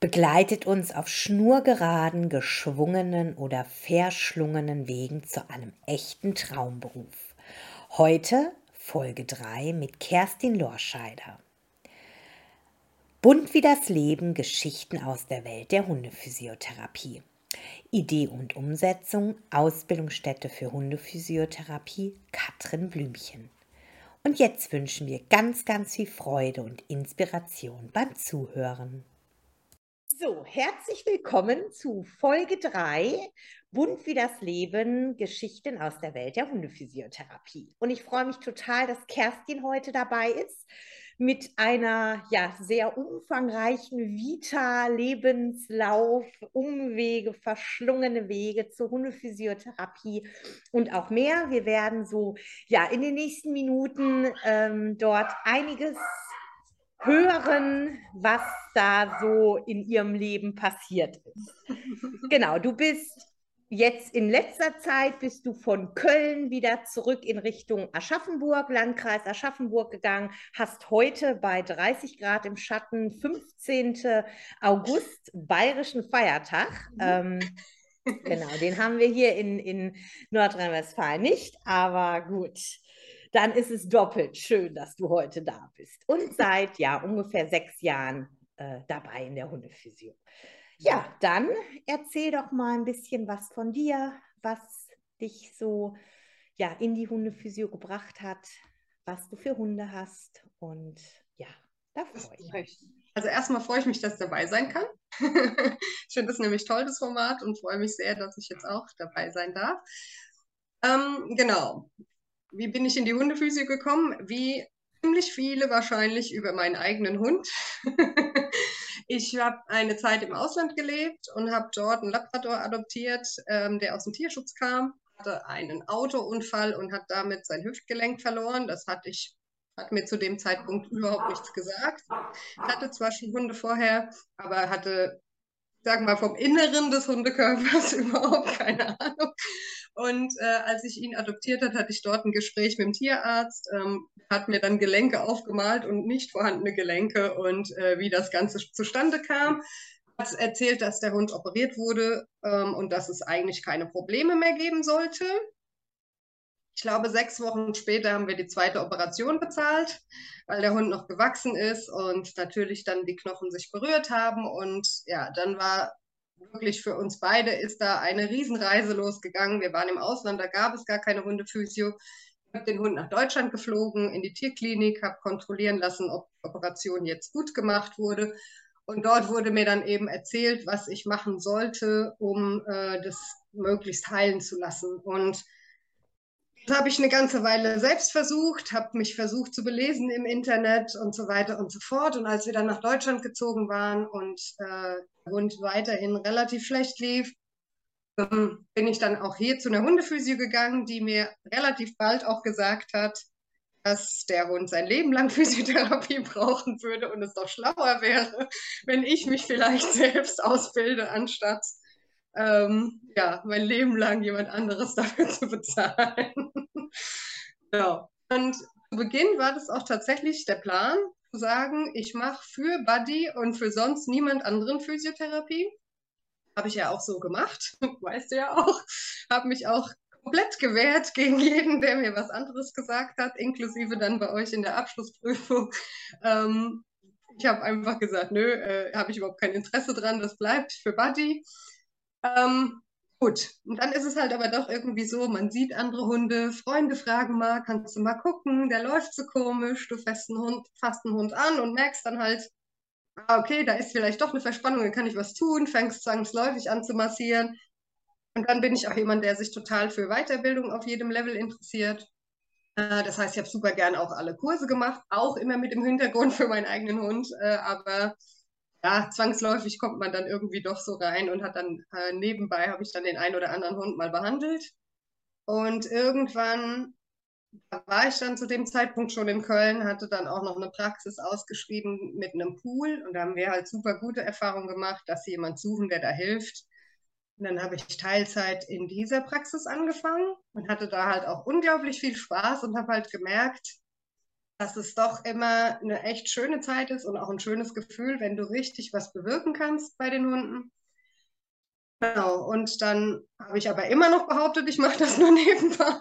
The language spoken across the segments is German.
begleitet uns auf schnurgeraden, geschwungenen oder verschlungenen Wegen zu einem echten Traumberuf. Heute Folge 3 mit Kerstin Lorscheider. Bunt wie das Leben, Geschichten aus der Welt der Hundephysiotherapie. Idee und Umsetzung, Ausbildungsstätte für Hundephysiotherapie, Katrin Blümchen. Und jetzt wünschen wir ganz, ganz viel Freude und Inspiration beim Zuhören. So, herzlich willkommen zu Folge 3, Bunt wie das Leben, Geschichten aus der Welt der Hundephysiotherapie. Und ich freue mich total, dass Kerstin heute dabei ist mit einer ja, sehr umfangreichen Vita, Lebenslauf, Umwege, verschlungene Wege zur Hundephysiotherapie und auch mehr. Wir werden so ja in den nächsten Minuten ähm, dort einiges hören, was da so in ihrem Leben passiert ist. Genau, du bist jetzt in letzter Zeit bist du von Köln wieder zurück in Richtung Aschaffenburg, Landkreis Aschaffenburg gegangen, hast heute bei 30 Grad im Schatten, 15. August, bayerischen Feiertag. Mhm. Ähm, genau, den haben wir hier in, in Nordrhein-Westfalen nicht, aber gut dann ist es doppelt schön, dass du heute da bist. Und seit ja ungefähr sechs Jahren äh, dabei in der Hundephysio. Ja, dann erzähl doch mal ein bisschen was von dir, was dich so ja, in die Hundephysio gebracht hat, was du für Hunde hast. Und ja, da freue ich mich. Also erstmal freue ich mich, dass ich dabei sein kann. ich finde das nämlich toll, das Format, und freue mich sehr, dass ich jetzt auch dabei sein darf. Ähm, genau wie bin ich in die Hundephysio gekommen? Wie ziemlich viele wahrscheinlich über meinen eigenen Hund. ich habe eine Zeit im Ausland gelebt und habe dort einen Labrador adoptiert, ähm, der aus dem Tierschutz kam, hatte einen Autounfall und hat damit sein Hüftgelenk verloren. Das hatte ich hat mir zu dem Zeitpunkt überhaupt nichts gesagt. Hatte zwar schon Hunde vorher, aber hatte, wir mal, vom Inneren des Hundekörpers überhaupt keine Ahnung. Und äh, als ich ihn adoptiert hat, hatte ich dort ein Gespräch mit dem Tierarzt, ähm, hat mir dann Gelenke aufgemalt und nicht vorhandene Gelenke und äh, wie das Ganze zustande kam. Hat erzählt, dass der Hund operiert wurde ähm, und dass es eigentlich keine Probleme mehr geben sollte. Ich glaube, sechs Wochen später haben wir die zweite Operation bezahlt, weil der Hund noch gewachsen ist und natürlich dann die Knochen sich berührt haben. Und ja, dann war wirklich für uns beide ist da eine Riesenreise losgegangen. Wir waren im Ausland, da gab es gar keine Hundephysio. Ich habe den Hund nach Deutschland geflogen, in die Tierklinik, habe kontrollieren lassen, ob die Operation jetzt gut gemacht wurde. Und dort wurde mir dann eben erzählt, was ich machen sollte, um äh, das möglichst heilen zu lassen. Und habe ich eine ganze Weile selbst versucht, habe mich versucht zu belesen im Internet und so weiter und so fort. Und als wir dann nach Deutschland gezogen waren und äh, der Hund weiterhin relativ schlecht lief, ähm, bin ich dann auch hier zu einer Hundephysio gegangen, die mir relativ bald auch gesagt hat, dass der Hund sein Leben lang Physiotherapie brauchen würde und es doch schlauer wäre, wenn ich mich vielleicht selbst ausbilde, anstatt ähm, ja, mein Leben lang jemand anderes dafür zu bezahlen. ja. Und zu Beginn war das auch tatsächlich der Plan, zu sagen, ich mache für Buddy und für sonst niemand anderen Physiotherapie. Habe ich ja auch so gemacht, weißt du ja auch. Habe mich auch komplett gewehrt gegen jeden, der mir was anderes gesagt hat, inklusive dann bei euch in der Abschlussprüfung. Ähm, ich habe einfach gesagt, nö, äh, habe ich überhaupt kein Interesse dran, das bleibt für Buddy. Ähm, gut, und dann ist es halt aber doch irgendwie so, man sieht andere Hunde, Freunde fragen mal, kannst du mal gucken, der läuft so komisch, du fasst einen Hund, fasst einen Hund an und merkst dann halt, ah, okay, da ist vielleicht doch eine Verspannung, dann kann ich was tun, fängst zwangsläufig an zu massieren. Und dann bin ich auch jemand, der sich total für Weiterbildung auf jedem Level interessiert. Äh, das heißt, ich habe super gern auch alle Kurse gemacht, auch immer mit dem Hintergrund für meinen eigenen Hund, äh, aber ja, zwangsläufig kommt man dann irgendwie doch so rein und hat dann äh, nebenbei habe ich dann den einen oder anderen Hund mal behandelt. Und irgendwann war ich dann zu dem Zeitpunkt schon in Köln, hatte dann auch noch eine Praxis ausgeschrieben mit einem Pool und da haben wir halt super gute Erfahrungen gemacht, dass sie jemand suchen, der da hilft. Und dann habe ich Teilzeit in dieser Praxis angefangen und hatte da halt auch unglaublich viel Spaß und habe halt gemerkt, dass es doch immer eine echt schöne Zeit ist und auch ein schönes Gefühl, wenn du richtig was bewirken kannst bei den Hunden. Genau, und dann habe ich aber immer noch behauptet, ich mache das nur nebenbei.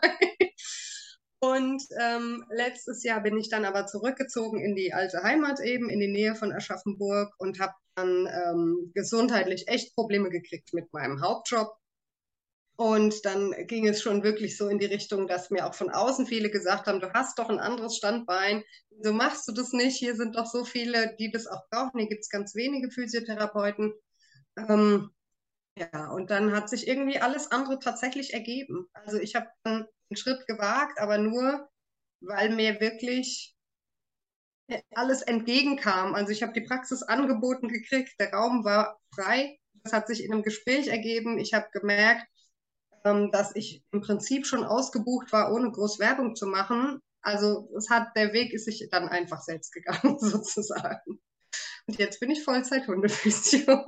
Und ähm, letztes Jahr bin ich dann aber zurückgezogen in die alte Heimat eben, in die Nähe von Aschaffenburg und habe dann ähm, gesundheitlich echt Probleme gekriegt mit meinem Hauptjob. Und dann ging es schon wirklich so in die Richtung, dass mir auch von außen viele gesagt haben, du hast doch ein anderes Standbein, wieso machst du das nicht? Hier sind doch so viele, die das auch brauchen. Hier gibt es ganz wenige Physiotherapeuten. Ähm, ja, und dann hat sich irgendwie alles andere tatsächlich ergeben. Also ich habe einen Schritt gewagt, aber nur, weil mir wirklich alles entgegenkam. Also ich habe die Praxis angeboten gekriegt, der Raum war frei. Das hat sich in einem Gespräch ergeben. Ich habe gemerkt, ähm, dass ich im Prinzip schon ausgebucht war, ohne groß Werbung zu machen. Also es hat, der Weg ist sich dann einfach selbst gegangen, sozusagen. Und jetzt bin ich Vollzeit-Hundephysio.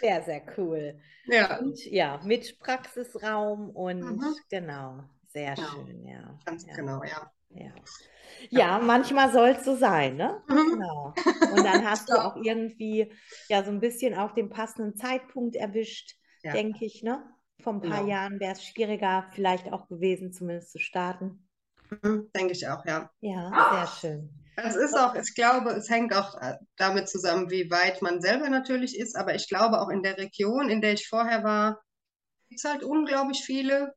Sehr, sehr cool. Ja. Und ja, mit Praxisraum und mhm. genau, sehr ja. schön, ja. Ganz ja. genau, ja. Ja. Ja, manchmal soll es so sein, ne? Mhm. Genau. Und dann hast du auch irgendwie ja so ein bisschen auch den passenden Zeitpunkt erwischt, ja. denke ich, ne? Vor ein paar genau. Jahren wäre es schwieriger, vielleicht auch gewesen, zumindest zu starten. Mhm, denke ich auch, ja. Ja, sehr schön. Es ist auch, ich glaube, es hängt auch äh, damit zusammen, wie weit man selber natürlich ist, aber ich glaube auch in der Region, in der ich vorher war, gibt es halt unglaublich viele.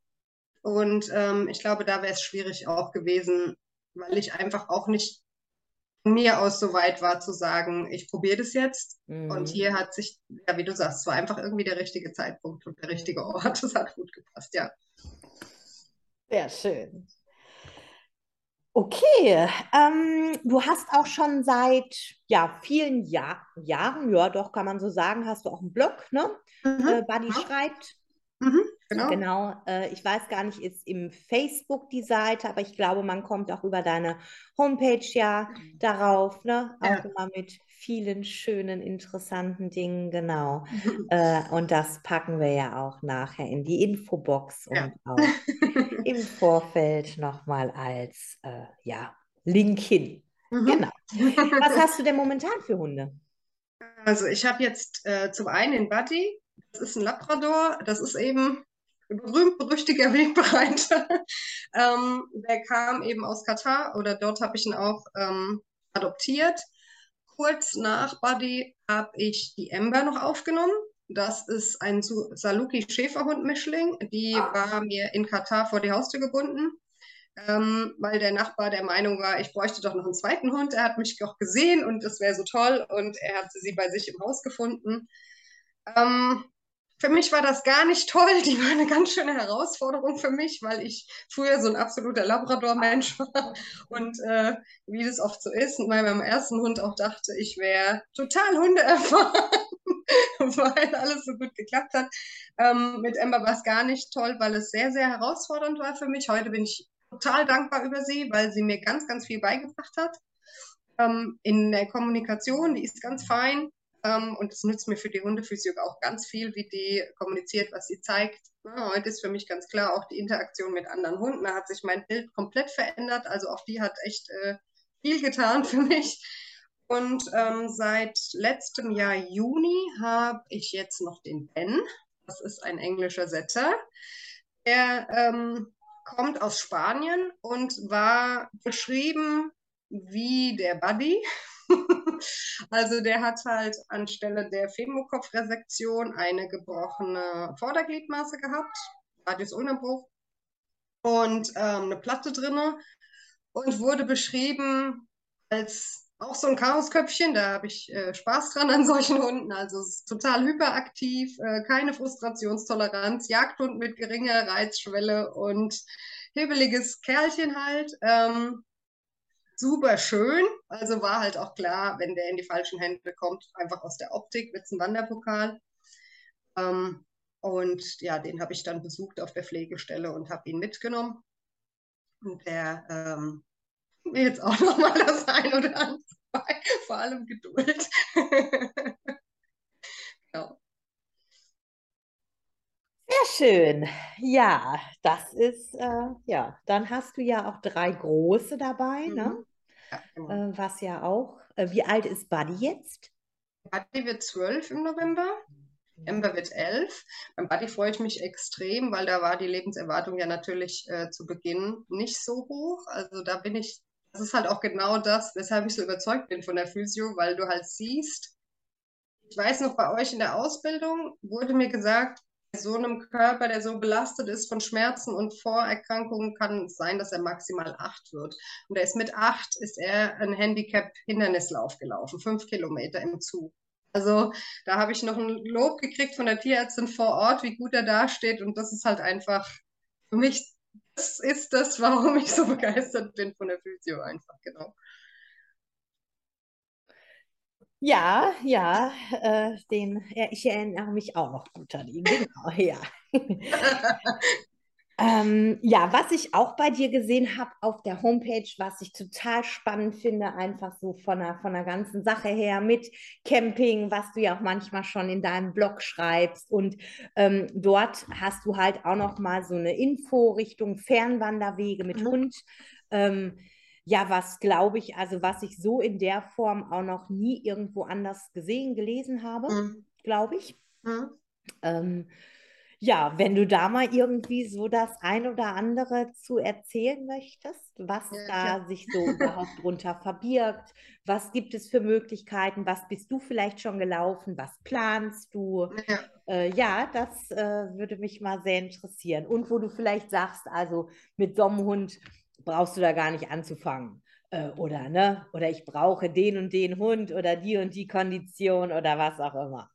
Und ähm, ich glaube, da wäre es schwierig auch gewesen, weil ich einfach auch nicht mir aus so weit war zu sagen, ich probiere das jetzt. Mhm. Und hier hat sich, ja, wie du sagst, es war einfach irgendwie der richtige Zeitpunkt und der richtige Ort. Das hat gut gepasst, ja. Sehr schön. Okay, ähm, du hast auch schon seit ja, vielen Jahr, Jahren, ja doch, kann man so sagen, hast du auch einen Blog, ne? Mhm. Äh, Buddy ja. schreibt. Mhm, genau. Genau, äh, ich weiß gar nicht, ist im Facebook die Seite, aber ich glaube, man kommt auch über deine Homepage ja mhm. darauf, ne? Auch ja. immer mit vielen schönen, interessanten Dingen, genau. Mhm. Äh, und das packen wir ja auch nachher in die Infobox ja. und auch im Vorfeld nochmal als äh, ja, Link hin. Mhm. Genau. Was hast du denn momentan für Hunde? Also ich habe jetzt äh, zum einen den Buddy, das ist ein Labrador, das ist eben berühmt-berüchtiger Wegbereiter. ähm, der kam eben aus Katar oder dort habe ich ihn auch ähm, adoptiert kurz nach Buddy habe ich die Ember noch aufgenommen. Das ist ein Saluki Schäferhund-Mischling. Die war mir in Katar vor die Haustür gebunden, ähm, weil der Nachbar der Meinung war, ich bräuchte doch noch einen zweiten Hund. Er hat mich auch gesehen und das wäre so toll und er hatte sie bei sich im Haus gefunden. Ähm, für mich war das gar nicht toll. Die war eine ganz schöne Herausforderung für mich, weil ich früher so ein absoluter Labrador-Mensch war und äh, wie das oft so ist, und bei meinem ersten Hund auch dachte, ich wäre total hundeerfahren, weil alles so gut geklappt hat. Ähm, mit Emma war es gar nicht toll, weil es sehr, sehr herausfordernd war für mich. Heute bin ich total dankbar über sie, weil sie mir ganz, ganz viel beigebracht hat. Ähm, in der Kommunikation, die ist ganz fein ähm, und es nützt mir für die Hundephysio auch ganz viel, wie die kommuniziert, was sie zeigt. Ja, heute ist für mich ganz klar auch die Interaktion mit anderen Hunden. Da hat sich mein Bild komplett verändert. Also auch die hat echt äh, viel getan für mich. Und ähm, seit letztem Jahr Juni habe ich jetzt noch den Ben. Das ist ein englischer Setter. Der ähm, kommt aus Spanien und war beschrieben wie der Buddy. also der hat halt anstelle der Femokopfresektion eine gebrochene Vordergliedmaße gehabt, Radiusunterbruch und ähm, eine Platte drinne und wurde beschrieben als auch so ein Chaosköpfchen, da habe ich äh, Spaß dran an solchen Hunden. Also ist total hyperaktiv, äh, keine Frustrationstoleranz, Jagdhund mit geringer Reizschwelle und hebeliges Kerlchen halt. Ähm, super schön. Also war halt auch klar, wenn der in die falschen Hände kommt, einfach aus der Optik wird es ein Wanderpokal. Ähm, und ja, den habe ich dann besucht auf der Pflegestelle und habe ihn mitgenommen. Und der ähm, will jetzt auch noch mal das ein oder andere vor allem Geduld. genau. schön. Ja, das ist, äh, ja, dann hast du ja auch drei große dabei, ne? Ja, genau. Äh, was ja auch. Äh, wie alt ist Buddy jetzt? Buddy wird zwölf im November. Ember wird elf. Beim Buddy freue ich mich extrem, weil da war die Lebenserwartung ja natürlich äh, zu Beginn nicht so hoch. Also da bin ich, das ist halt auch genau das, weshalb ich so überzeugt bin von der Physio, weil du halt siehst, ich weiß noch, bei euch in der Ausbildung wurde mir gesagt, so einem Körper, der so belastet ist von Schmerzen und Vorerkrankungen, kann es sein, dass er maximal acht wird. Und er ist mit acht, ist er ein Handicap-Hindernislauf gelaufen, fünf Kilometer im Zug. Also da habe ich noch ein Lob gekriegt von der Tierärztin vor Ort, wie gut er dasteht. Und das ist halt einfach für mich, das ist das, warum ich so begeistert bin von der Physio einfach, genau. Ja, ja, äh, den, ich erinnere mich auch noch gut an ihn, genau, ja. Ähm, ja, was ich auch bei dir gesehen habe auf der Homepage, was ich total spannend finde, einfach so von der, von der ganzen Sache her mit Camping, was du ja auch manchmal schon in deinem Blog schreibst. Und ähm, dort hast du halt auch noch mal so eine Info Richtung Fernwanderwege mit mhm. Hund. Ähm, ja, was glaube ich, also was ich so in der Form auch noch nie irgendwo anders gesehen, gelesen habe, mhm. glaube ich. Mhm. Ähm, ja, wenn du da mal irgendwie so das ein oder andere zu erzählen möchtest, was ja, da sich so überhaupt drunter verbirgt, was gibt es für Möglichkeiten, was bist du vielleicht schon gelaufen, was planst du? Ja, äh, ja das äh, würde mich mal sehr interessieren. Und wo du vielleicht sagst, also mit so einem Hund brauchst du da gar nicht anzufangen. Äh, oder, ne? Oder ich brauche den und den Hund oder die und die Kondition oder was auch immer.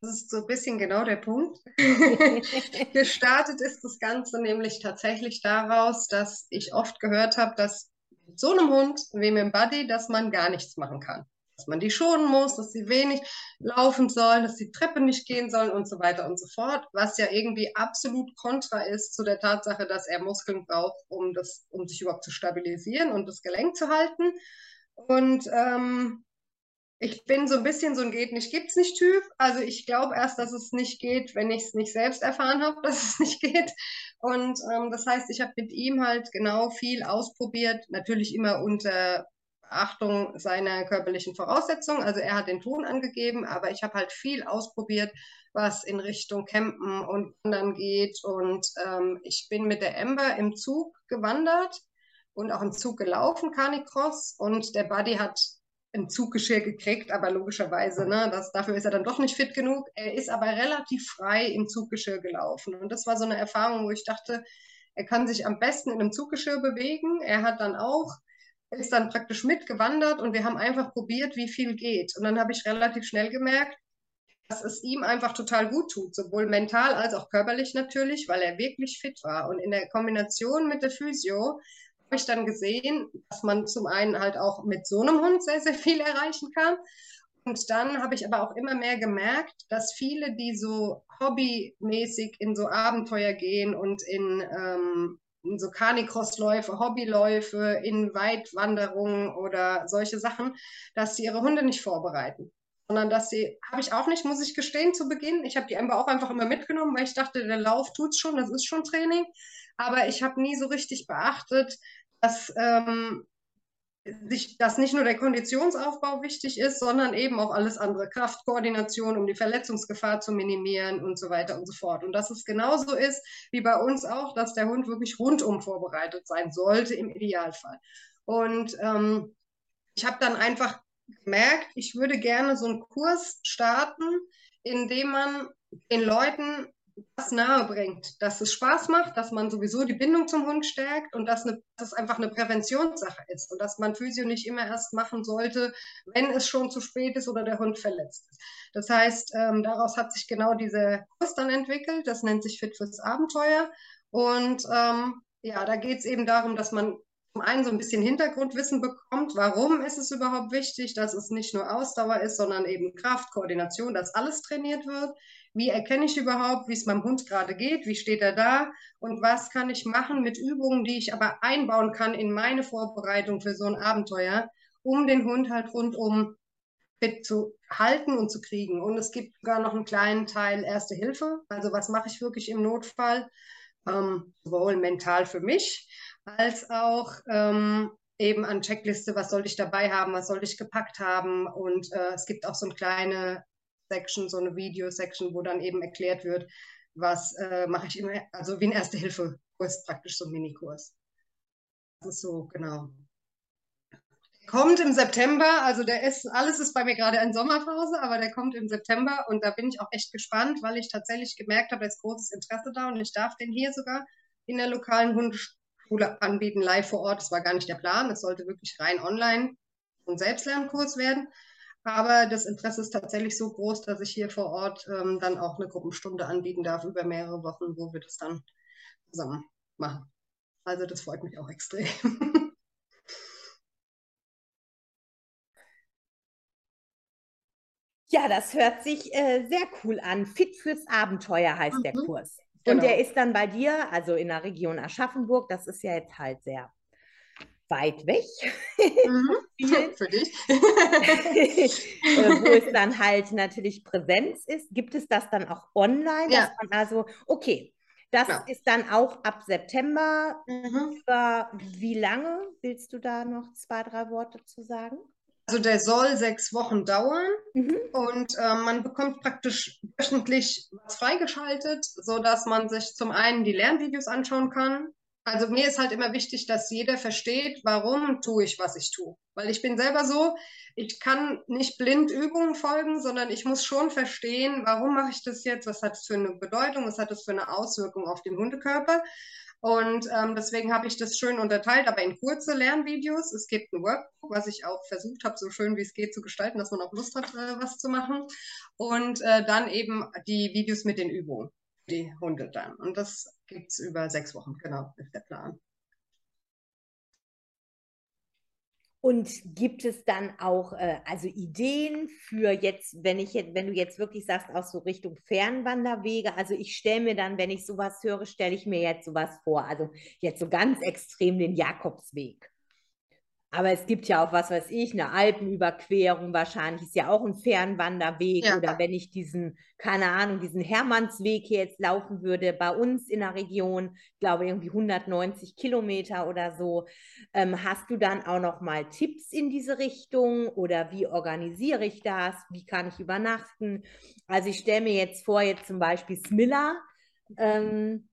Das ist so ein bisschen genau der Punkt. Gestartet ist das Ganze nämlich tatsächlich daraus, dass ich oft gehört habe, dass mit so einem Hund wie mit dem Buddy, dass man gar nichts machen kann. Dass man die schonen muss, dass sie wenig laufen sollen, dass die Treppe nicht gehen sollen und so weiter und so fort. Was ja irgendwie absolut kontra ist zu der Tatsache, dass er Muskeln braucht, um, das, um sich überhaupt zu stabilisieren und das Gelenk zu halten. Und ähm, ich bin so ein bisschen so ein geht nicht, gibt's nicht Typ. Also ich glaube erst, dass es nicht geht, wenn ich es nicht selbst erfahren habe, dass es nicht geht. Und ähm, das heißt, ich habe mit ihm halt genau viel ausprobiert, natürlich immer unter Beachtung seiner körperlichen Voraussetzungen. Also er hat den Ton angegeben, aber ich habe halt viel ausprobiert, was in Richtung Campen und Wandern geht. Und ähm, ich bin mit der Ember im Zug gewandert und auch im Zug gelaufen, Canicross. Und der Buddy hat ein Zuggeschirr gekriegt, aber logischerweise, ne, das, dafür ist er dann doch nicht fit genug. Er ist aber relativ frei im Zuggeschirr gelaufen. Und das war so eine Erfahrung, wo ich dachte, er kann sich am besten in einem Zuggeschirr bewegen. Er hat dann auch, ist dann praktisch mitgewandert und wir haben einfach probiert, wie viel geht. Und dann habe ich relativ schnell gemerkt, dass es ihm einfach total gut tut, sowohl mental als auch körperlich natürlich, weil er wirklich fit war. Und in der Kombination mit der Physio habe ich dann gesehen, dass man zum einen halt auch mit so einem Hund sehr, sehr viel erreichen kann. Und dann habe ich aber auch immer mehr gemerkt, dass viele, die so hobbymäßig in so Abenteuer gehen und in, ähm, so Canicross-Läufe, Hobbyläufe, in Weitwanderungen oder solche Sachen, dass sie ihre Hunde nicht vorbereiten sondern dass sie, habe ich auch nicht, muss ich gestehen, zu Beginn. Ich habe die Ember auch einfach immer mitgenommen, weil ich dachte, der Lauf tut es schon, das ist schon Training. Aber ich habe nie so richtig beachtet, dass, ähm, sich, dass nicht nur der Konditionsaufbau wichtig ist, sondern eben auch alles andere, Kraftkoordination, um die Verletzungsgefahr zu minimieren und so weiter und so fort. Und dass es genauso ist wie bei uns auch, dass der Hund wirklich rundum vorbereitet sein sollte im Idealfall. Und ähm, ich habe dann einfach gemerkt, ich würde gerne so einen Kurs starten, in dem man den Leuten das nahe bringt, dass es Spaß macht, dass man sowieso die Bindung zum Hund stärkt und dass, eine, dass es einfach eine Präventionssache ist und dass man Physio nicht immer erst machen sollte, wenn es schon zu spät ist oder der Hund verletzt ist. Das heißt, ähm, daraus hat sich genau dieser Kurs dann entwickelt, das nennt sich Fit fürs Abenteuer und ähm, ja, da geht es eben darum, dass man zum einen so ein bisschen Hintergrundwissen bekommt, warum ist es überhaupt wichtig, dass es nicht nur Ausdauer ist, sondern eben Kraft, Koordination, dass alles trainiert wird. Wie erkenne ich überhaupt, wie es meinem Hund gerade geht? Wie steht er da? Und was kann ich machen mit Übungen, die ich aber einbauen kann in meine Vorbereitung für so ein Abenteuer, um den Hund halt rundum fit zu halten und zu kriegen. Und es gibt sogar noch einen kleinen Teil Erste Hilfe. Also was mache ich wirklich im Notfall? Ähm, sowohl mental für mich als auch ähm, eben an Checkliste, was sollte ich dabei haben, was sollte ich gepackt haben. Und äh, es gibt auch so eine kleine Section, so eine Video-Section, wo dann eben erklärt wird, was äh, mache ich immer, also wie ein Erste-Hilfe-Kurs, praktisch so ein Minikurs. Das ist so, genau. Kommt im September, also der ist, alles ist bei mir gerade in Sommerpause, aber der kommt im September und da bin ich auch echt gespannt, weil ich tatsächlich gemerkt habe, da ist großes Interesse da und ich darf den hier sogar in der lokalen Hundeschule anbieten, live vor Ort. Das war gar nicht der Plan, es sollte wirklich rein online und Selbstlernkurs werden. Aber das Interesse ist tatsächlich so groß, dass ich hier vor Ort ähm, dann auch eine Gruppenstunde anbieten darf über mehrere Wochen, wo wir das dann zusammen machen. Also das freut mich auch extrem. Ja, das hört sich äh, sehr cool an. Fit fürs Abenteuer heißt mhm. der Kurs. Und genau. der ist dann bei dir, also in der Region Aschaffenburg, das ist ja jetzt halt sehr weit weg. Mhm. Für dich. Wo es dann halt natürlich Präsenz ist. Gibt es das dann auch online? Ja. also, okay, das ja. ist dann auch ab September. Mhm. Über wie lange? Willst du da noch zwei, drei Worte zu sagen? Also der soll sechs Wochen dauern mhm. und äh, man bekommt praktisch wöchentlich was freigeschaltet, sodass man sich zum einen die Lernvideos anschauen kann. Also mir ist halt immer wichtig, dass jeder versteht, warum tue ich, was ich tue. Weil ich bin selber so, ich kann nicht blind Übungen folgen, sondern ich muss schon verstehen, warum mache ich das jetzt, was hat es für eine Bedeutung, was hat es für eine Auswirkung auf den Hundekörper. Und ähm, deswegen habe ich das schön unterteilt, aber in kurze Lernvideos. Es gibt ein Workbook, was ich auch versucht habe, so schön wie es geht zu gestalten, dass man auch Lust hat, äh, was zu machen. Und äh, dann eben die Videos mit den Übungen, die Hunde dann. Und das gibt es über sechs Wochen, genau, ist der Plan. Und gibt es dann auch äh, also Ideen für jetzt, wenn ich jetzt, wenn du jetzt wirklich sagst, auch so Richtung Fernwanderwege? Also ich stelle mir dann, wenn ich sowas höre, stelle ich mir jetzt sowas vor. Also jetzt so ganz extrem den Jakobsweg. Aber es gibt ja auch, was weiß ich, eine Alpenüberquerung wahrscheinlich, ist ja auch ein Fernwanderweg. Ja. Oder wenn ich diesen, keine Ahnung, diesen Hermannsweg hier jetzt laufen würde, bei uns in der Region, ich glaube irgendwie 190 Kilometer oder so. Ähm, hast du dann auch noch mal Tipps in diese Richtung? Oder wie organisiere ich das? Wie kann ich übernachten? Also ich stelle mir jetzt vor, jetzt zum Beispiel Smilla. Ähm,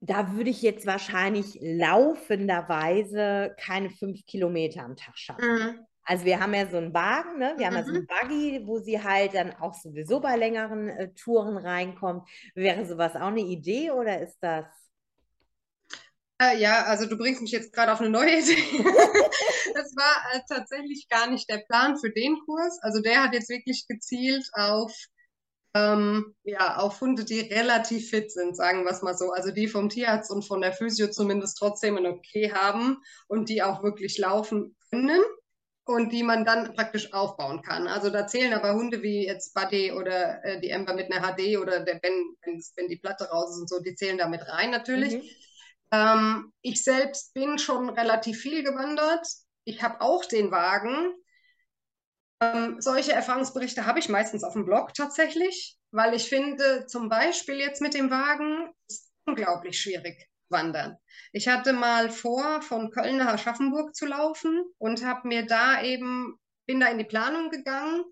da würde ich jetzt wahrscheinlich laufenderweise keine fünf Kilometer am Tag schaffen. Mhm. Also wir haben ja so einen Wagen, ne? wir haben mhm. ja so einen mhm. Buggy, wo sie halt dann auch sowieso bei längeren äh, Touren reinkommt. Wäre sowas auch eine Idee oder ist das? Äh, ja, also du bringst mich jetzt gerade auf eine neue Idee. das war äh, tatsächlich gar nicht der Plan für den Kurs. Also der hat jetzt wirklich gezielt auf ähm, ja, auf Hunde, die relativ fit sind, sagen wir es mal so. Also die vom Tierarzt und von der Physio zumindest trotzdem ein Okay haben und die auch wirklich laufen können und die man dann praktisch aufbauen kann. Also da zählen aber Hunde wie jetzt Buddy oder äh, die Ember mit einer HD oder der Ben, wenn die Platte raus ist und so, die zählen da mit rein natürlich. Mhm. Ähm, ich selbst bin schon relativ viel gewandert. Ich habe auch den Wagen, ähm, solche Erfahrungsberichte habe ich meistens auf dem Blog tatsächlich, weil ich finde, zum Beispiel jetzt mit dem Wagen ist unglaublich schwierig wandern. Ich hatte mal vor, von Köln nach Aschaffenburg zu laufen und habe mir da eben, bin da in die Planung gegangen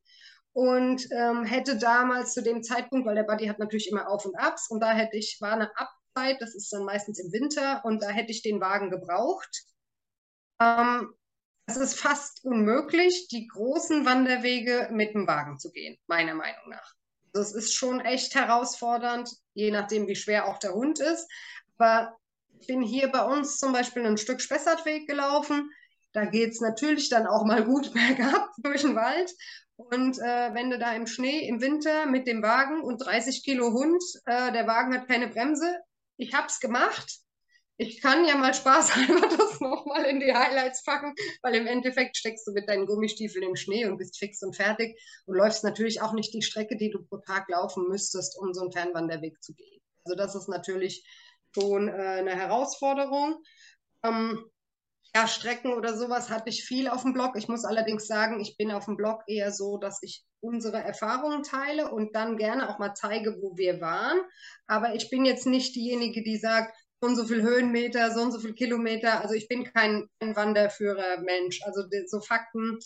und ähm, hätte damals zu dem Zeitpunkt, weil der Buddy hat natürlich immer Auf und Abs und da hätte ich, war eine Abzeit, das ist dann meistens im Winter und da hätte ich den Wagen gebraucht. Ähm, es ist fast unmöglich, die großen Wanderwege mit dem Wagen zu gehen, meiner Meinung nach. Also es ist schon echt herausfordernd, je nachdem, wie schwer auch der Hund ist. Aber ich bin hier bei uns zum Beispiel ein Stück Spessartweg gelaufen. Da geht es natürlich dann auch mal gut bergab durch den Wald. Und äh, wenn du da im Schnee im Winter mit dem Wagen und 30 Kilo Hund, äh, der Wagen hat keine Bremse, ich habe es gemacht. Ich kann ja mal spaßhalber das nochmal in die Highlights packen, weil im Endeffekt steckst du mit deinen Gummistiefeln im Schnee und bist fix und fertig und läufst natürlich auch nicht die Strecke, die du pro Tag laufen müsstest, um so einen Fernwanderweg zu gehen. Also das ist natürlich schon äh, eine Herausforderung. Ähm, ja, Strecken oder sowas hatte ich viel auf dem Blog. Ich muss allerdings sagen, ich bin auf dem Blog eher so, dass ich unsere Erfahrungen teile und dann gerne auch mal zeige, wo wir waren. Aber ich bin jetzt nicht diejenige, die sagt, so und so viel Höhenmeter, so und so viel Kilometer. Also ich bin kein, Wanderführer-Mensch. Also so Fakten,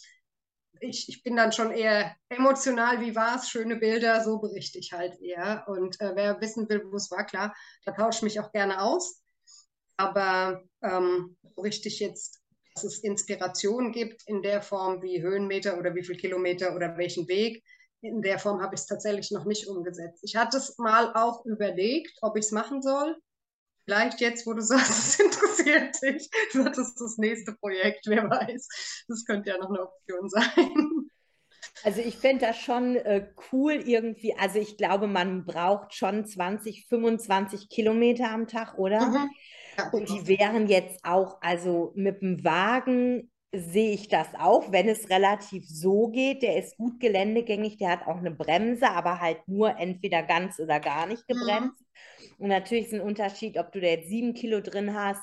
ich, ich bin dann schon eher emotional, wie war es, schöne Bilder, so berichte ich halt eher. Und äh, wer wissen will, wo es war, klar, da tausche ich mich auch gerne aus. Aber ähm, richtig jetzt, dass es Inspiration gibt in der Form wie Höhenmeter oder wie viel Kilometer oder welchen Weg, in der Form habe ich es tatsächlich noch nicht umgesetzt. Ich hatte es mal auch überlegt, ob ich es machen soll. Vielleicht jetzt, wo du sagst, es interessiert dich, wird es das nächste Projekt, wer weiß. Das könnte ja noch eine Option sein. Also ich fände das schon äh, cool irgendwie. Also ich glaube, man braucht schon 20, 25 Kilometer am Tag, oder? Mhm. Ja, Und die wären jetzt auch, also mit dem Wagen sehe ich das auch, wenn es relativ so geht. Der ist gut geländegängig, der hat auch eine Bremse, aber halt nur entweder ganz oder gar nicht mhm. gebremst. Mhm. Und natürlich ist ein Unterschied, ob du da jetzt sieben Kilo drin hast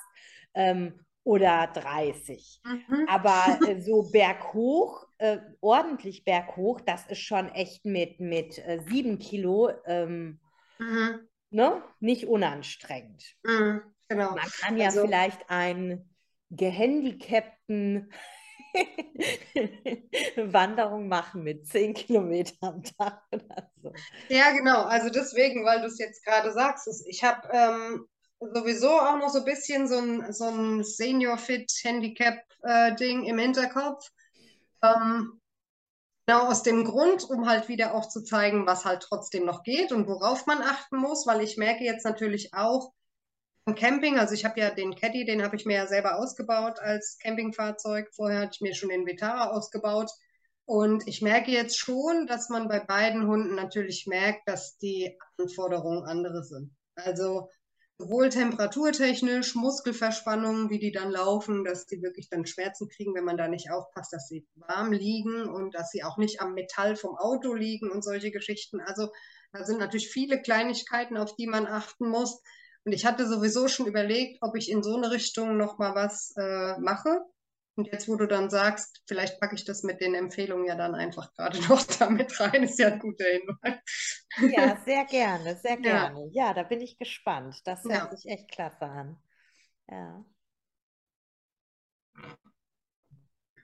ähm, oder 30. Mhm. Aber äh, so berghoch, äh, ordentlich berghoch, das ist schon echt mit, mit äh, sieben Kilo ähm, mhm. ne? nicht unanstrengend. Mhm. Genau. Man kann ja also, vielleicht einen gehandicapten Wanderung machen mit 10 Kilometern am Tag oder so. Ja, genau. Also deswegen, weil du es jetzt gerade sagst, ich habe ähm, sowieso auch noch so ein bisschen so ein, so ein Senior-Fit-Handicap-Ding äh, im Hinterkopf. Ähm, genau aus dem Grund, um halt wieder auch zu zeigen, was halt trotzdem noch geht und worauf man achten muss, weil ich merke jetzt natürlich auch, Camping, also ich habe ja den Caddy, den habe ich mir ja selber ausgebaut als Campingfahrzeug. Vorher hatte ich mir schon den Vitara ausgebaut. Und ich merke jetzt schon, dass man bei beiden Hunden natürlich merkt, dass die Anforderungen andere sind. Also sowohl temperaturtechnisch, Muskelverspannungen, wie die dann laufen, dass die wirklich dann Schmerzen kriegen, wenn man da nicht aufpasst, dass sie warm liegen und dass sie auch nicht am Metall vom Auto liegen und solche Geschichten. Also da sind natürlich viele Kleinigkeiten, auf die man achten muss. Und ich hatte sowieso schon überlegt, ob ich in so eine Richtung nochmal was äh, mache. Und jetzt, wo du dann sagst, vielleicht packe ich das mit den Empfehlungen ja dann einfach gerade noch damit rein, ist ja ein guter Hinweis. Ja, sehr gerne, sehr gerne. Ja, ja da bin ich gespannt. Das hört ja. sich echt klasse an. Ja.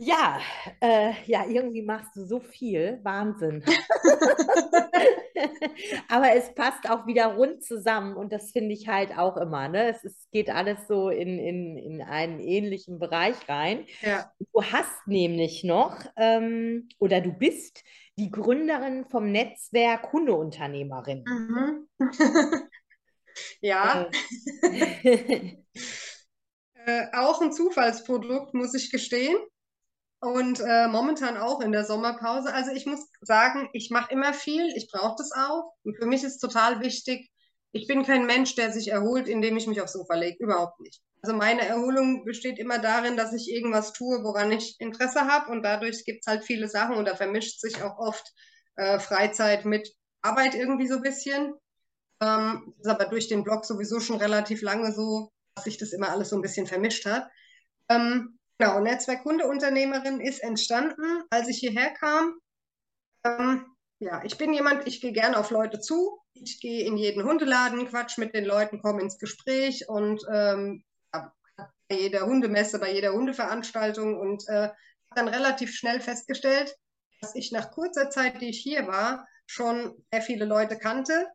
Ja, äh, ja, irgendwie machst du so viel. Wahnsinn. Aber es passt auch wieder rund zusammen und das finde ich halt auch immer. Ne? Es ist, geht alles so in, in, in einen ähnlichen Bereich rein. Ja. Du hast nämlich noch, ähm, oder du bist die Gründerin vom Netzwerk Hundeunternehmerin. Mhm. ja. Äh. äh, auch ein Zufallsprodukt, muss ich gestehen und äh, momentan auch in der Sommerpause. Also ich muss sagen, ich mache immer viel, ich brauche das auch. Und für mich ist total wichtig, ich bin kein Mensch, der sich erholt, indem ich mich aufs Sofa lege. Überhaupt nicht. Also meine Erholung besteht immer darin, dass ich irgendwas tue, woran ich Interesse habe. Und dadurch gibt es halt viele Sachen und da vermischt sich auch oft äh, Freizeit mit Arbeit irgendwie so ein bisschen. Ähm, ist aber durch den Blog sowieso schon relativ lange so, dass sich das immer alles so ein bisschen vermischt hat. Ähm, Genau, Netzwerk Hundeunternehmerin ist entstanden, als ich hierher kam. Ähm, ja, ich bin jemand, ich gehe gerne auf Leute zu. Ich gehe in jeden Hundeladen, quatsch mit den Leuten, komme ins Gespräch und ähm, bei jeder Hundemesse, bei jeder Hundeveranstaltung und äh, dann relativ schnell festgestellt, dass ich nach kurzer Zeit, die ich hier war, schon sehr viele Leute kannte,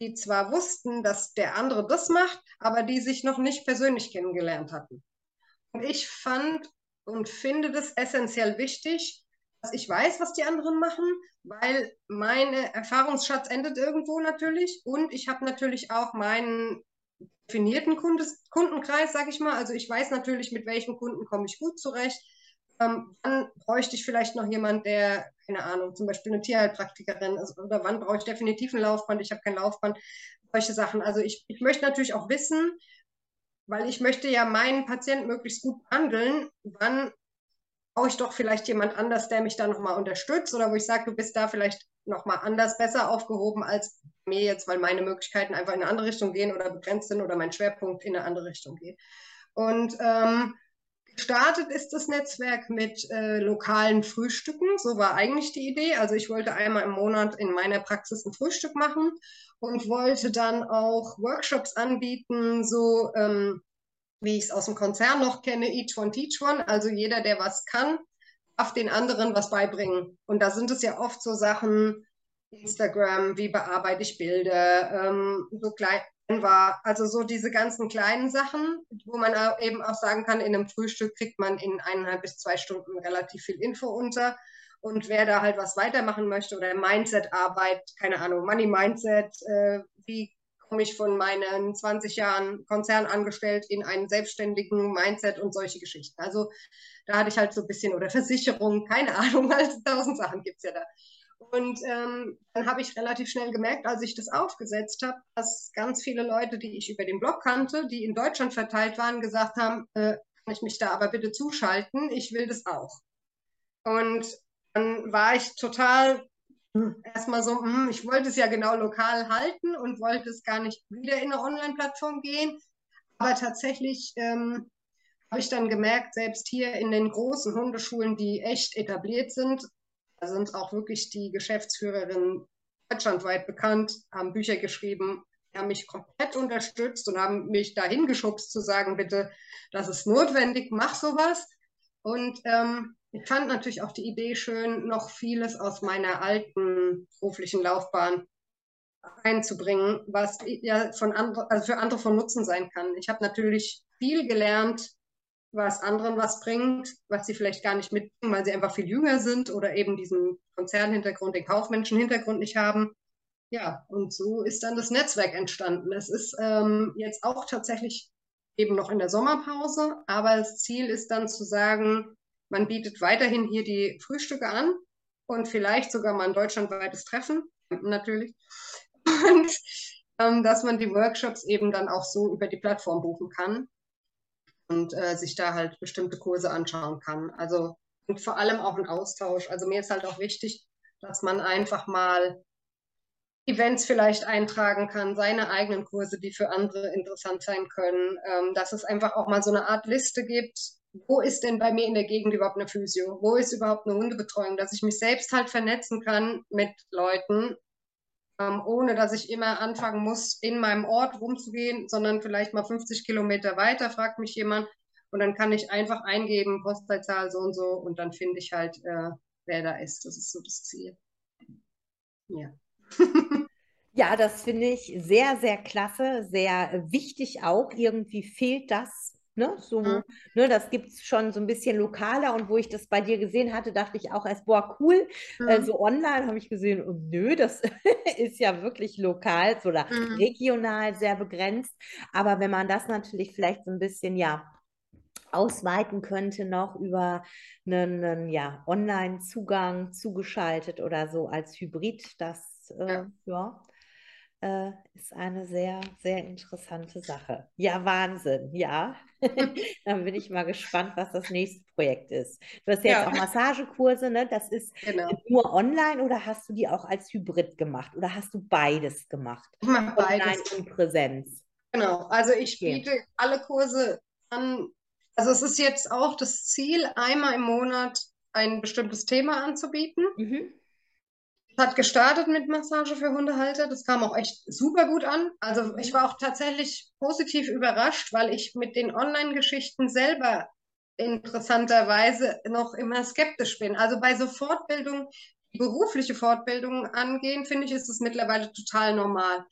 die zwar wussten, dass der andere das macht, aber die sich noch nicht persönlich kennengelernt hatten. Und ich fand und finde das essentiell wichtig, dass ich weiß, was die anderen machen, weil mein Erfahrungsschatz endet irgendwo natürlich und ich habe natürlich auch meinen definierten Kundes Kundenkreis, sage ich mal. Also ich weiß natürlich, mit welchen Kunden komme ich gut zurecht. Ähm, wann bräuchte ich vielleicht noch jemand, der, keine Ahnung, zum Beispiel eine Tierheilpraktikerin ist oder wann brauche ich definitiv ein Laufband, ich habe kein Laufband, solche Sachen. Also ich, ich möchte natürlich auch wissen, weil ich möchte ja meinen Patienten möglichst gut behandeln. Wann brauche ich doch vielleicht jemand anders, der mich da nochmal unterstützt oder wo ich sage, du bist da vielleicht nochmal anders besser aufgehoben als mir jetzt, weil meine Möglichkeiten einfach in eine andere Richtung gehen oder begrenzt sind oder mein Schwerpunkt in eine andere Richtung geht. Und ähm, Gestartet ist das Netzwerk mit äh, lokalen Frühstücken. So war eigentlich die Idee. Also ich wollte einmal im Monat in meiner Praxis ein Frühstück machen und wollte dann auch Workshops anbieten, so ähm, wie ich es aus dem Konzern noch kenne, Each One Teach One. Also jeder, der was kann, darf den anderen was beibringen. Und da sind es ja oft so Sachen, Instagram, wie bearbeite ich Bilder, ähm, so klein, war. Also so diese ganzen kleinen Sachen, wo man eben auch sagen kann, in einem Frühstück kriegt man in eineinhalb bis zwei Stunden relativ viel Info unter. Und wer da halt was weitermachen möchte oder Mindset-Arbeit, keine Ahnung, Money-Mindset, äh, wie komme ich von meinen 20 Jahren Konzernangestellt in einen selbstständigen Mindset und solche Geschichten. Also da hatte ich halt so ein bisschen, oder Versicherung, keine Ahnung, also tausend Sachen gibt es ja da. Und ähm, dann habe ich relativ schnell gemerkt, als ich das aufgesetzt habe, dass ganz viele Leute, die ich über den Blog kannte, die in Deutschland verteilt waren, gesagt haben, äh, kann ich mich da aber bitte zuschalten, ich will das auch. Und dann war ich total erstmal so, hm, ich wollte es ja genau lokal halten und wollte es gar nicht wieder in eine Online-Plattform gehen. Aber tatsächlich ähm, habe ich dann gemerkt, selbst hier in den großen Hundeschulen, die echt etabliert sind, sind auch wirklich die Geschäftsführerinnen deutschlandweit bekannt, haben Bücher geschrieben, haben mich komplett unterstützt und haben mich dahin geschubst zu sagen, bitte, das ist notwendig, mach sowas. Und ähm, ich fand natürlich auch die Idee schön, noch vieles aus meiner alten beruflichen Laufbahn einzubringen, was ja von andre, also für andere von Nutzen sein kann. Ich habe natürlich viel gelernt was anderen was bringt, was sie vielleicht gar nicht mitbringen, weil sie einfach viel jünger sind oder eben diesen Konzernhintergrund, den kaufmännischen Hintergrund nicht haben. Ja, und so ist dann das Netzwerk entstanden. Es ist ähm, jetzt auch tatsächlich eben noch in der Sommerpause, aber das Ziel ist dann zu sagen, man bietet weiterhin hier die Frühstücke an und vielleicht sogar mal ein deutschlandweites Treffen, natürlich. Und ähm, dass man die Workshops eben dann auch so über die Plattform buchen kann und äh, sich da halt bestimmte Kurse anschauen kann. Also und vor allem auch ein Austausch. Also mir ist halt auch wichtig, dass man einfach mal Events vielleicht eintragen kann, seine eigenen Kurse, die für andere interessant sein können, ähm, dass es einfach auch mal so eine Art Liste gibt. Wo ist denn bei mir in der Gegend überhaupt eine Physio? Wo ist überhaupt eine Hundebetreuung? Dass ich mich selbst halt vernetzen kann mit Leuten, ähm, ohne dass ich immer anfangen muss, in meinem Ort rumzugehen, sondern vielleicht mal 50 Kilometer weiter, fragt mich jemand und dann kann ich einfach eingeben, Postleitzahl so und so und dann finde ich halt, äh, wer da ist. Das ist so das Ziel. Ja. ja, das finde ich sehr, sehr klasse, sehr wichtig auch. Irgendwie fehlt das Ne, so, mhm. ne, das gibt es schon so ein bisschen lokaler und wo ich das bei dir gesehen hatte, dachte ich auch erst, boah, cool. Äh, mhm. Äh, so online habe ich gesehen, oh, nö, das ist ja wirklich lokal oder mhm. regional sehr begrenzt. Aber wenn man das natürlich vielleicht so ein bisschen, ja, ausweiten könnte noch über einen, einen ja, Online-Zugang zugeschaltet oder so als Hybrid, das äh, ja. ja äh, ist eine sehr, sehr interessante Sache. Ja, Wahnsinn, ja. Dann bin ich mal gespannt, was das nächste Projekt ist. Du hast ja jetzt auch Massagekurse, ne? Das ist genau. nur online oder hast du die auch als Hybrid gemacht oder hast du beides gemacht? Ich mache beides. Online und Präsenz. Genau, also ich biete okay. alle Kurse an. Also es ist jetzt auch das Ziel, einmal im Monat ein bestimmtes Thema anzubieten. Mhm hat gestartet mit Massage für Hundehalter. Das kam auch echt super gut an. Also ich war auch tatsächlich positiv überrascht, weil ich mit den Online-Geschichten selber interessanterweise noch immer skeptisch bin. Also bei so Fortbildungen, die berufliche Fortbildungen angehen, finde ich, ist es mittlerweile total normal.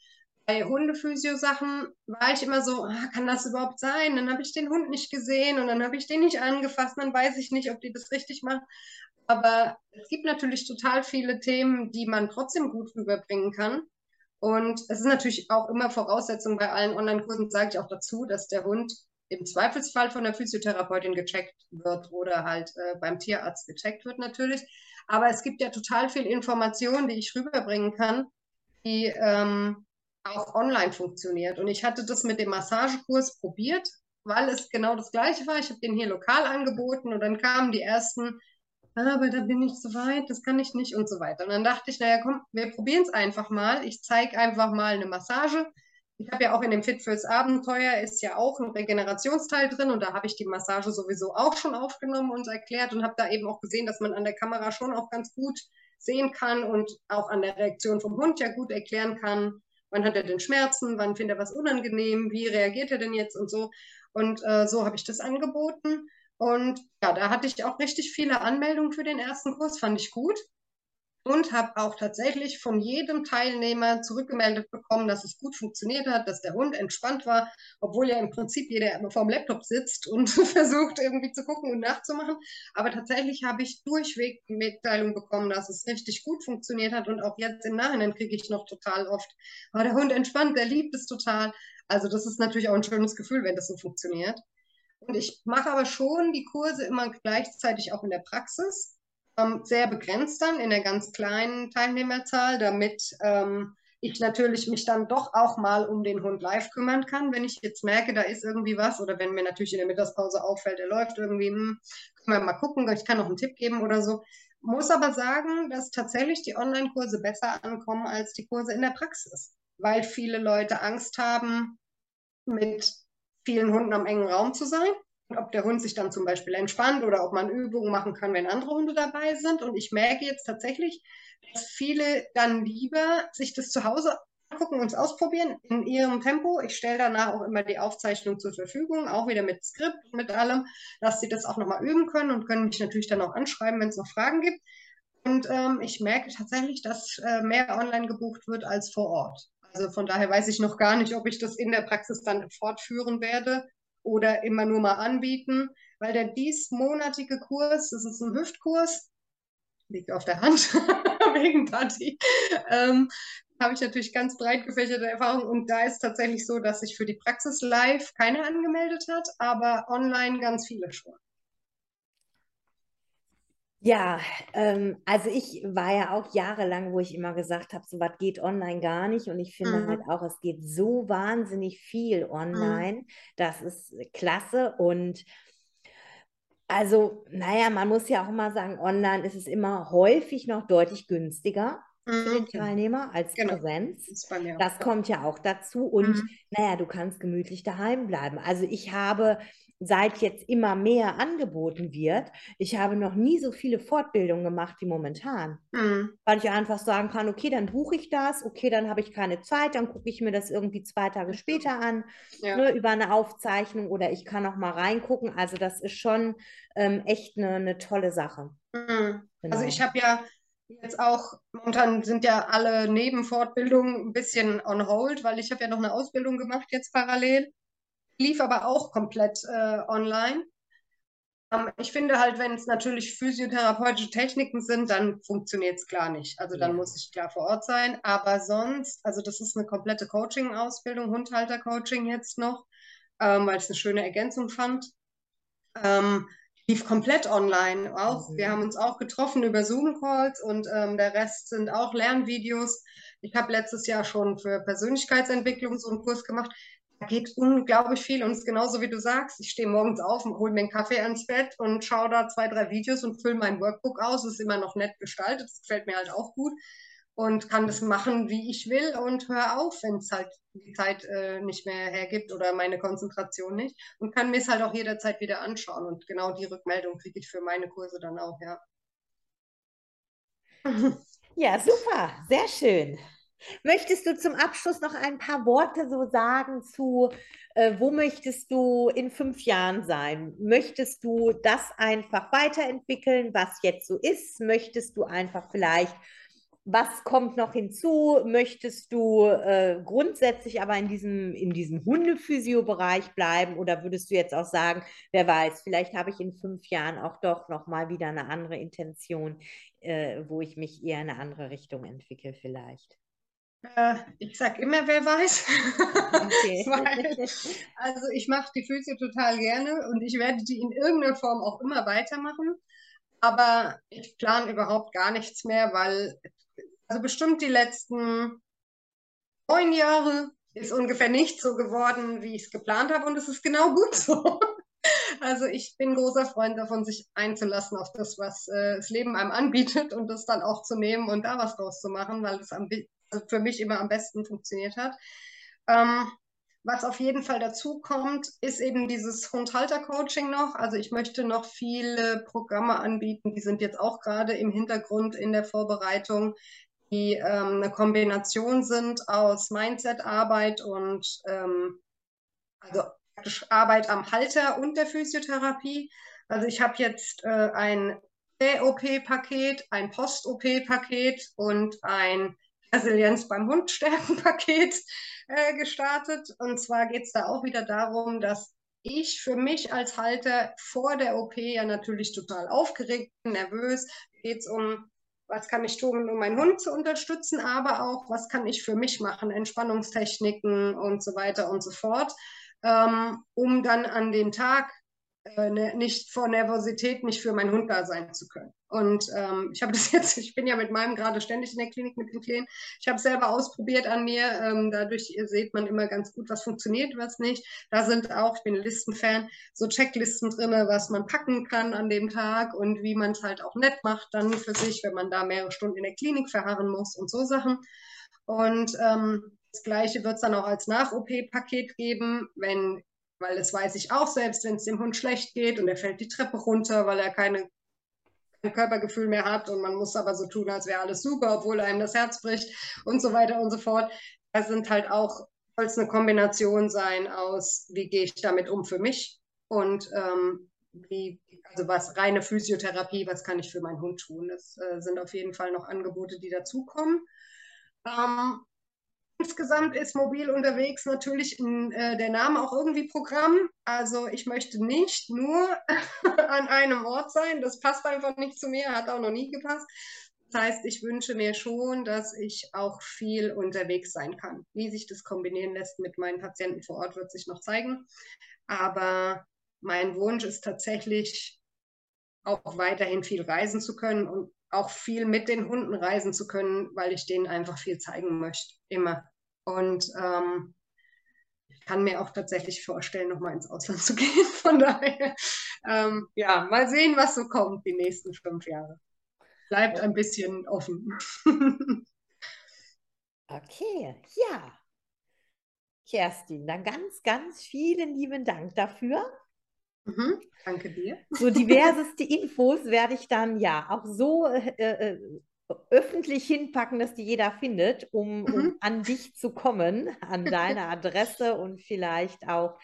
Bei Hundephysio-Sachen war ich immer so, ah, kann das überhaupt sein? Dann habe ich den Hund nicht gesehen und dann habe ich den nicht angefasst, dann weiß ich nicht, ob die das richtig machen. Aber es gibt natürlich total viele Themen, die man trotzdem gut rüberbringen kann. Und es ist natürlich auch immer Voraussetzung bei allen Online-Kursen, sage ich auch dazu, dass der Hund im Zweifelsfall von der Physiotherapeutin gecheckt wird oder halt äh, beim Tierarzt gecheckt wird natürlich. Aber es gibt ja total viel Information, die ich rüberbringen kann, die ähm, auch online funktioniert. Und ich hatte das mit dem Massagekurs probiert, weil es genau das Gleiche war. Ich habe den hier lokal angeboten und dann kamen die ersten aber da bin ich zu weit, das kann ich nicht und so weiter. Und dann dachte ich, naja, komm, wir probieren es einfach mal. Ich zeige einfach mal eine Massage, ich habe ja auch in dem Fit fürs Abenteuer ist ja auch ein Regenerationsteil drin und da habe ich die Massage sowieso auch schon aufgenommen und erklärt und habe da eben auch gesehen, dass man an der Kamera schon auch ganz gut sehen kann und auch an der Reaktion vom Hund ja gut erklären kann, wann hat er denn Schmerzen, wann findet er was unangenehm, wie reagiert er denn jetzt und so. Und äh, so habe ich das angeboten. Und ja, da hatte ich auch richtig viele Anmeldungen für den ersten Kurs, fand ich gut und habe auch tatsächlich von jedem Teilnehmer zurückgemeldet bekommen, dass es gut funktioniert hat, dass der Hund entspannt war, obwohl ja im Prinzip jeder vor dem Laptop sitzt und versucht irgendwie zu gucken und nachzumachen. Aber tatsächlich habe ich durchweg Mitteilung bekommen, dass es richtig gut funktioniert hat und auch jetzt im Nachhinein kriege ich noch total oft, war der Hund entspannt, der liebt es total. Also das ist natürlich auch ein schönes Gefühl, wenn das so funktioniert. Und ich mache aber schon die Kurse immer gleichzeitig auch in der Praxis ähm, sehr begrenzt dann in der ganz kleinen Teilnehmerzahl, damit ähm, ich natürlich mich dann doch auch mal um den Hund live kümmern kann, wenn ich jetzt merke, da ist irgendwie was oder wenn mir natürlich in der Mittagspause auffällt, er läuft irgendwie, hm, können wir mal gucken, ich kann noch einen Tipp geben oder so. Muss aber sagen, dass tatsächlich die Online-Kurse besser ankommen als die Kurse in der Praxis, weil viele Leute Angst haben, mit vielen Hunden am engen Raum zu sein ob der Hund sich dann zum Beispiel entspannt oder ob man Übungen machen kann, wenn andere Hunde dabei sind. Und ich merke jetzt tatsächlich, dass viele dann lieber sich das zu Hause angucken und es ausprobieren in ihrem Tempo. Ich stelle danach auch immer die Aufzeichnung zur Verfügung, auch wieder mit Skript, mit allem, dass sie das auch nochmal üben können und können mich natürlich dann auch anschreiben, wenn es noch Fragen gibt. Und ähm, ich merke tatsächlich, dass äh, mehr online gebucht wird als vor Ort. Also von daher weiß ich noch gar nicht, ob ich das in der Praxis dann fortführen werde oder immer nur mal anbieten, weil der diesmonatige Kurs, das ist ein Hüftkurs, liegt auf der Hand wegen Party, ähm, habe ich natürlich ganz breit gefächerte Erfahrung und da ist tatsächlich so, dass sich für die Praxis live keiner angemeldet hat, aber online ganz viele schon. Ja, ähm, also ich war ja auch jahrelang, wo ich immer gesagt habe, so was geht online gar nicht. Und ich finde halt auch, es geht so wahnsinnig viel Mhm. online. Das ist klasse. Und also, naja, man muss ja auch immer sagen, online ist es immer häufig noch deutlich günstiger für den Mhm. Teilnehmer als Genau, Präsenz. Das kommt ja auch dazu. Und Mhm. naja, du kannst gemütlich daheim bleiben. Also ich habe, seit jetzt immer mehr angeboten wird, ich habe noch nie so viele Fortbildungen gemacht wie momentan. Mhm. Weil ich einfach sagen kann, okay, dann buche ich das, okay, dann habe ich keine Zeit, dann gucke ich mir das irgendwie zwei Tage später an, Ja. ne, über eine Aufzeichnung oder ich kann auch mal reingucken. Also das ist schon ähm, echt eine, eine tolle Sache. Mhm. Also Genau. ich habe ja jetzt auch, momentan sind ja alle Nebenfortbildungen ein bisschen on hold, weil ich habe ja noch eine Ausbildung gemacht jetzt parallel, lief aber auch komplett äh, online. Ähm, ich finde halt, wenn es natürlich physiotherapeutische Techniken sind, dann funktioniert es klar nicht. Also dann Ja. muss ich klar vor Ort sein. Aber sonst, also das ist eine komplette Coaching-Ausbildung, Hundhalter-Coaching jetzt noch, ähm, weil ich es eine schöne Ergänzung fand. Ähm, lief komplett online auch. Wir Mhm. haben uns auch getroffen über Zoom-Calls und ähm, der Rest sind auch Lernvideos. Ich habe letztes Jahr schon für Persönlichkeitsentwicklung so einen Kurs gemacht. Da geht unglaublich viel und es ist genauso wie du sagst. Ich stehe morgens auf und hole mir einen Kaffee ans Bett und schaue da zwei, drei Videos und fülle mein Workbook aus. Es ist immer noch nett gestaltet. Das gefällt mir halt auch gut und kann das machen, wie ich will und höre auf, wenn es halt die Zeit äh, nicht mehr hergibt oder meine Konzentration nicht und kann mir es halt auch jederzeit wieder anschauen und genau die Rückmeldung kriege ich für meine Kurse dann auch, ja. Ja, super, sehr schön. Möchtest du zum Abschluss noch ein paar Worte so sagen zu, äh, wo möchtest du in fünf Jahren sein? Möchtest du das einfach weiterentwickeln, was jetzt so ist? Möchtest du einfach vielleicht, was kommt noch hinzu? Möchtest du äh, grundsätzlich aber in diesem, in diesem Hundephysio-Bereich bleiben? Oder würdest du jetzt auch sagen, wer weiß, vielleicht habe ich in fünf Jahren auch doch nochmal wieder eine andere Intention, äh, wo ich mich eher in eine andere Richtung entwickle vielleicht? Äh, ich sag immer, wer weiß. Okay. Weil, also ich mache die Physio total gerne und ich werde die in irgendeiner Form auch immer weitermachen. Aber ich plane überhaupt gar nichts mehr, weil also bestimmt die letzten neun Jahre ist ungefähr nicht so geworden, wie ich es geplant habe und es ist genau gut so. Also ich bin großer Freund davon, sich einzulassen auf das, was äh, das Leben einem anbietet und das dann auch zu nehmen und da was draus zu machen, weil be- also für mich immer am besten funktioniert hat. Ähm, was auf jeden Fall dazu kommt, ist eben dieses Hundhalter-Coaching noch. Also ich möchte noch viele Programme anbieten, die sind jetzt auch gerade im Hintergrund in der Vorbereitung, die ähm, eine Kombination sind aus Mindset-Arbeit und ähm, also Arbeit am Halter und der Physiotherapie. Also ich habe jetzt äh, ein Prä-OP-Paket, ein Post-OP-Paket und ein Resilienz beim Hund stärken Paket äh, gestartet. Und zwar geht es da auch wieder darum, dass ich für mich als Halter vor der OP ja natürlich total aufgeregt bin, nervös. Geht es um, was kann ich tun, um meinen Hund zu unterstützen, aber auch, was kann ich für mich machen, Entspannungstechniken und so weiter und so fort, ähm, um dann an dem Tag äh, ne, nicht vor Nervosität nicht für meinen Hund da sein zu können. Und ähm, ich habe das jetzt, ich bin ja mit meinem gerade ständig in der Klinik mit dem Kleen. Ich habe selber ausprobiert an mir. Ähm, dadurch seht man immer ganz gut, was funktioniert, was nicht. Da sind auch, ich bin Listenfan, so Checklisten drin, was man packen kann an dem Tag und wie man es halt auch nett macht dann für sich, wenn man da mehrere Stunden in der Klinik verharren muss und so Sachen. Und ähm, das Gleiche wird es dann auch als Nach-OP-Paket geben, wenn weil das weiß ich auch selbst, wenn es dem Hund schlecht geht und er fällt die Treppe runter, weil er keine, kein Körpergefühl mehr hat und man muss aber so tun, als wäre alles super, obwohl einem das Herz bricht und so weiter und so fort. Das sind halt auch, soll es eine Kombination sein aus, wie gehe ich damit um für mich und ähm, wie, also was reine Physiotherapie, was kann ich für meinen Hund tun. Das äh, sind auf jeden Fall noch Angebote, die dazukommen. Ähm, Insgesamt ist mobil unterwegs natürlich in, äh, der Name auch irgendwie Programm. Also ich möchte nicht nur an einem Ort sein. Das passt einfach nicht zu mir, hat auch noch nie gepasst. Das heißt, ich wünsche mir schon, dass ich auch viel unterwegs sein kann. Wie sich das kombinieren lässt mit meinen Patienten vor Ort, wird sich noch zeigen. Aber mein Wunsch ist tatsächlich auch weiterhin viel reisen zu können und auch viel mit den Hunden reisen zu können, weil ich denen einfach viel zeigen möchte. Immer. Und ähm, ich kann mir auch tatsächlich vorstellen, nochmal ins Ausland zu gehen. Von daher, ähm, ja, mal sehen, was so kommt die nächsten fünf Jahre. Bleibt ein bisschen offen. okay, ja. Kerstin, dann ganz, ganz vielen lieben Dank dafür. Mhm, danke dir. So diverseste Infos werde ich dann ja auch so äh, äh öffentlich hinpacken, dass die jeder findet, um, mhm. um an dich zu kommen, an deine Adresse und vielleicht auch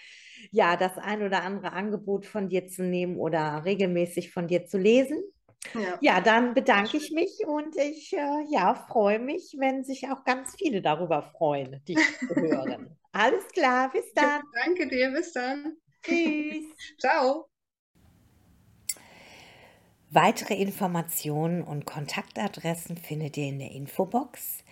ja das ein oder andere Angebot von dir zu nehmen oder regelmäßig von dir zu lesen. Ja, ja dann bedanke ich mich und ich äh, ja, freue mich, wenn sich auch ganz viele darüber freuen, dich zu hören. Alles klar, bis dann. Danke dir, bis dann. Tschüss. Ciao. Weitere Informationen und Kontaktadressen findet ihr in der Infobox.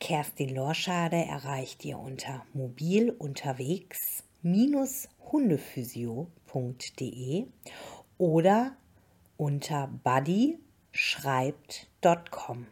Kerstin Lorschade erreicht ihr unter mobilunterwegs-hundephysio.de oder unter buddyschreibt.com.